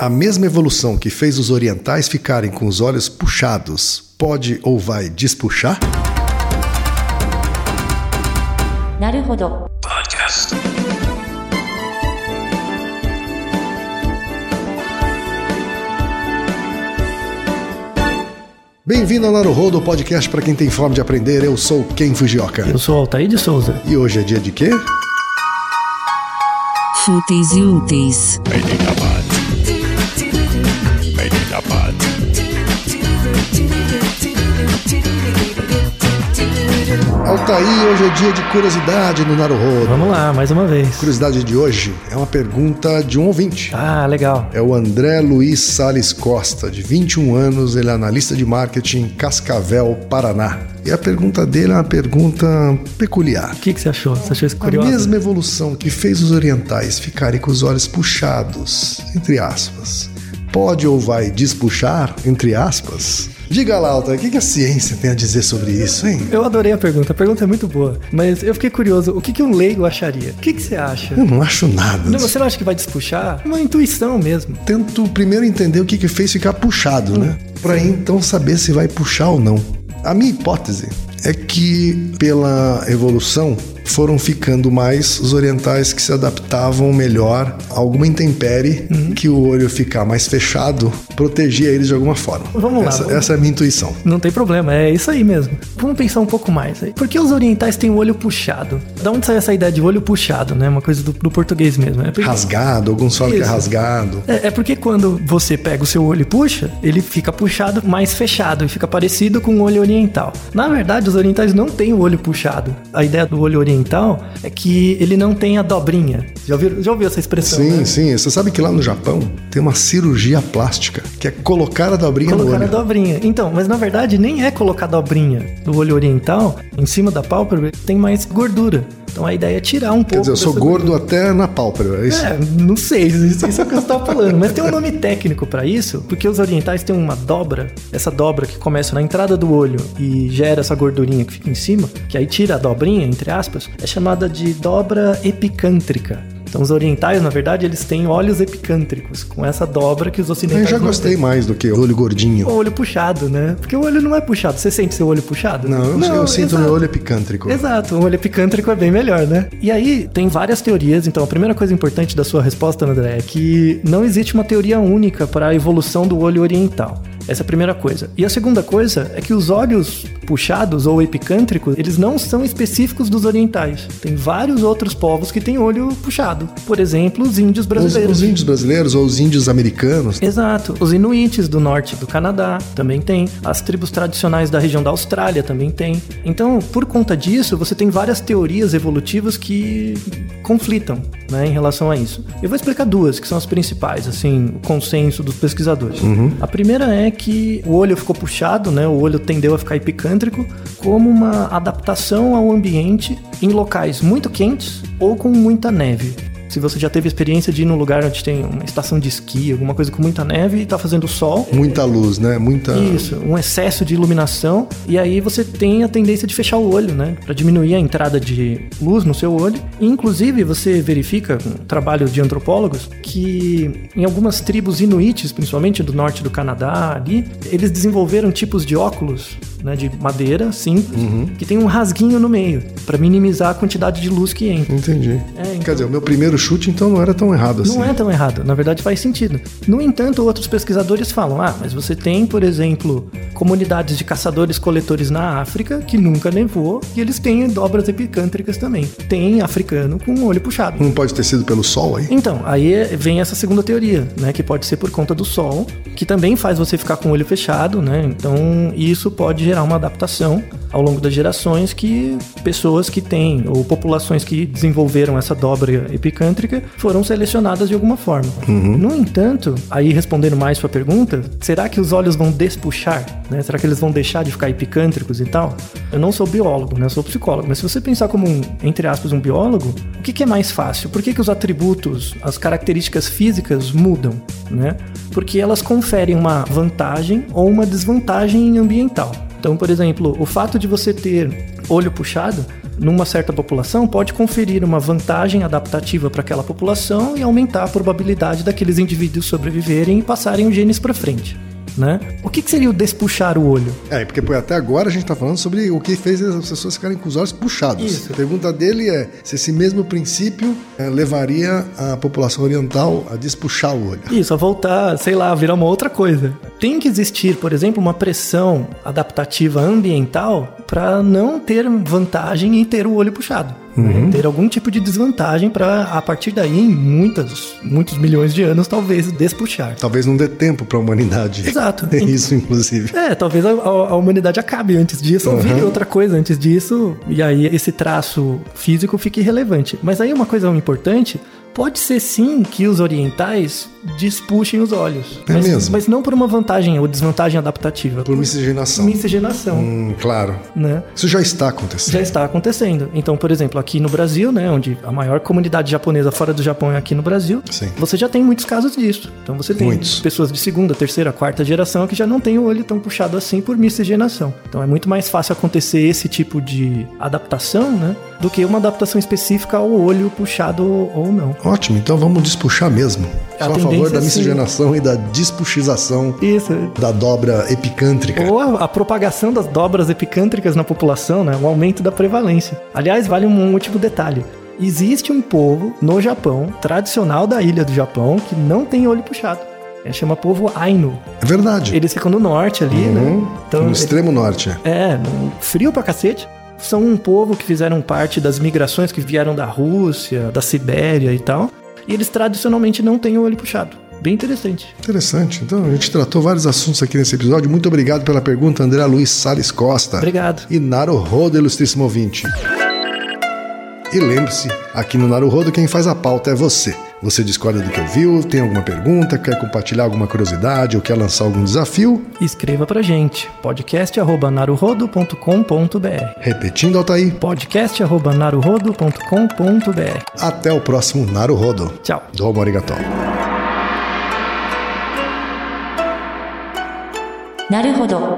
A mesma evolução que fez os orientais ficarem com os olhos puxados pode ou vai despuxar? Naruhodo. Podcast. Bem-vindo ao Naruhodo, podcast para quem tem fome de aprender. Eu sou Ken Fujioka. Eu sou Altair de Souza. E hoje é dia de quê? Fúteis e úteis. Aí tem Altair, hoje é dia de curiosidade no Naruhodo. Vamos lá, mais uma vez. Curiosidade de hoje é uma pergunta de um ouvinte. Ah, legal. É o André Luiz Sales Costa, de 21 anos, ele é analista de marketing em Cascavel, Paraná. E a pergunta dele é uma pergunta peculiar. O que, que você achou? Você achou isso A curioso? mesma evolução que fez os orientais ficarem com os olhos puxados, entre aspas, pode ou vai despuxar, entre aspas? Diga lá, Alta, o que que a ciência tem a dizer sobre isso, hein? Eu adorei a pergunta. A pergunta é muito boa. Mas eu fiquei curioso. O que, que um leigo acharia? O que, que você acha? Eu não acho nada. Não, você não acha que vai despuxar? Uma intuição mesmo. Tento primeiro entender o que que fez ficar puxado, né? Pra então saber se vai puxar ou não. A minha hipótese é que pela evolução foram ficando mais os orientais que se adaptavam melhor a alguma intempérie que o olho ficar mais fechado protegia eles de alguma forma. Vamos lá, Essa, vamos- essa é a minha intuição. Não tem problema, é isso aí mesmo. Vamos pensar um pouco mais aí. Por que os orientais têm o olho puxado? Da onde sai essa ideia de olho puxado, né? Uma coisa do, do português mesmo. É porque- Rasgado, alguns falam que é rasgado. É, é porque quando você pega o seu olho e puxa, ele fica puxado mais fechado e fica parecido com o olho oriental. Na verdade, os orientais não têm o olho puxado. A ideia do olho oriental é que ele não tem a dobrinha. Já ouviu, já ouviu essa expressão? Sim, né? sim. Você sabe que lá no Japão tem uma cirurgia plástica, que é colocar a dobrinha Colocar no a olho. dobrinha. Então, mas na verdade nem é colocar a dobrinha do olho oriental em cima da pálpebra, tem mais gordura. Então a ideia é tirar um pouco. Quer dizer, eu sou gordo até na pálpebra, é isso? É, não sei, isso isso é o que você estava falando. Mas tem um nome técnico para isso, porque os orientais têm uma dobra, essa dobra que começa na entrada do olho e gera essa gordurinha que fica em cima, que aí tira a dobrinha, entre aspas, é chamada de dobra epicântrica. Então os orientais, na verdade, eles têm olhos epicântricos, com essa dobra que os Eu ocidentais já não gostei têm. mais do que o olho gordinho. O olho puxado, né? Porque o olho não é puxado. Você sente seu olho puxado? Não, eu, eu sinto exato. meu olho epicântrico. Exato, o olho epicântrico é bem melhor, né? E aí, tem várias teorias. Então, a primeira coisa importante da sua resposta, André, é que não existe uma teoria única para a evolução do olho oriental. Essa é a primeira coisa. E a segunda coisa é que os olhos puxados ou epicântricos, eles não são específicos dos orientais. Tem vários outros povos que têm olho puxado. Por exemplo, os índios Os, brasileiros. os índios brasileiros ou os índios americanos. Exato. Os inuites do norte do Canadá também tem. As tribos tradicionais da região da Austrália também tem. Então, por conta disso, você tem várias teorias evolutivas que conflitam né, em relação a isso. Eu vou explicar duas, que são as principais, assim, o consenso dos pesquisadores. A primeira é que o olho ficou puxado, né, o olho tendeu a ficar epicântrico, como uma adaptação ao ambiente em locais muito quentes ou com muita neve. Se você já teve experiência de ir num lugar onde tem uma estação de esqui, alguma coisa com muita neve e tá fazendo sol. Muita luz, né? Muita. Isso, um excesso de iluminação. E aí você tem a tendência de fechar o olho, né? Pra diminuir a entrada de luz no seu olho. E, inclusive, você verifica, com o trabalho de antropólogos, que em algumas tribos inuites, principalmente do norte do Canadá, ali, eles desenvolveram tipos de óculos, né? De madeira simples, que tem um rasguinho no meio, pra minimizar a quantidade de luz que entra. Entendi. É, então- Quer dizer, o meu primeiro chute então não era tão errado assim. Não é tão errado, na verdade faz sentido. No entanto, outros pesquisadores falam: ah, mas você tem, por exemplo, comunidades de caçadores-coletores na África que nunca nevou e eles têm dobras epicântricas também. Tem africano com o olho puxado. Não pode ter sido pelo sol aí? Então, aí é- vem essa segunda teoria, né? Que pode ser por conta do sol, que também faz você ficar com o olho fechado, né? Então, isso pode gerar uma adaptação ao longo das gerações que pessoas que têm, ou populações que desenvolveram essa dobra epicântrica, foram selecionadas de alguma forma. No entanto, aí respondendo mais sua pergunta, será que os olhos vão despuxar? Né? Será que eles vão deixar de ficar epicântricos e tal? Eu não sou biólogo, né? Eu sou psicólogo, mas se você pensar como um, entre aspas, um biólogo, o que, que é mais fácil? Por que, que os atributos, as características físicas mudam, né? Porque elas conferem uma vantagem ou uma desvantagem ambiental. Então, por exemplo, o fato de você ter olho puxado numa certa população, pode conferir uma vantagem adaptativa para aquela população e aumentar a probabilidade daqueles indivíduos sobreviverem e passarem os genes para frente. Né? O que, que seria o despuxar o olho? É, porque até agora a gente tá falando sobre o que fez as pessoas ficarem com os olhos puxados. Isso. A pergunta dele é se esse mesmo princípio eh, levaria a população oriental a despuxar o olho. Isso, a voltar, sei lá, virar uma outra coisa. Tem que existir, por exemplo, uma pressão adaptativa ambiental para não ter vantagem em ter o olho puxado. né? Ter algum tipo de desvantagem para, a partir daí, em muitas, muitos milhões de anos, talvez despuxar. Talvez não dê tempo para a humanidade. Exato. É isso, inclusive. É, talvez a, a- humanidade acabe antes disso, ou vire outra coisa antes disso, e aí esse traço físico fique irrelevante. Mas aí uma coisa importante, pode ser sim que os orientais despuxem os olhos. É mas, mesmo? mas não por uma vantagem ou desvantagem adaptativa. Por miscigenação. miscigenação, Hum, claro. né? Isso já está acontecendo. Já está acontecendo. Então, por exemplo, aqui no Brasil, né, onde a maior comunidade japonesa fora do Japão é aqui no Brasil, Sim. você já tem muitos casos disso. Então você tem Muitos. pessoas de segunda, terceira, quarta geração que já não tem o olho tão puxado assim por miscigenação. Então é muito mais fácil acontecer esse tipo de adaptação, né, do que uma adaptação específica ao olho puxado ou não. Ótimo, então vamos despuxar mesmo. A Sou a favor da é miscigenação e da despuxização Isso. da dobra epicântrica. Ou a, a propagação das dobras epicântricas na população, né? O aumento da prevalência. Aliás, vale um último detalhe. Existe um povo no Japão, tradicional da ilha do Japão, que não tem olho puxado. É, chama povo Ainu. É verdade. Eles ficam no norte ali, Uhum. né? Então, no extremo norte. é. é, frio pra cacete. São um povo que fizeram parte das migrações que vieram da Rússia, da Sibéria e tal. E eles tradicionalmente não têm o olho puxado. Bem interessante. Interessante. Então, a gente tratou vários assuntos aqui nesse episódio. Muito obrigado pela pergunta, André Luiz Salles Costa. Obrigado. E Naruhodo, ilustríssimo ouvinte. E lembre-se, aqui no Naruhodo quem faz a pauta é você. Você discorda do que ouviu, tem alguma pergunta, quer compartilhar alguma curiosidade ou quer lançar algum desafio? Escreva pra gente. podcast.naruhodo.com.br Repetindo, Altair, podcast.naruhodo.com.br até o próximo Naruhodo. Tchau. Domo arigatou. なるほど。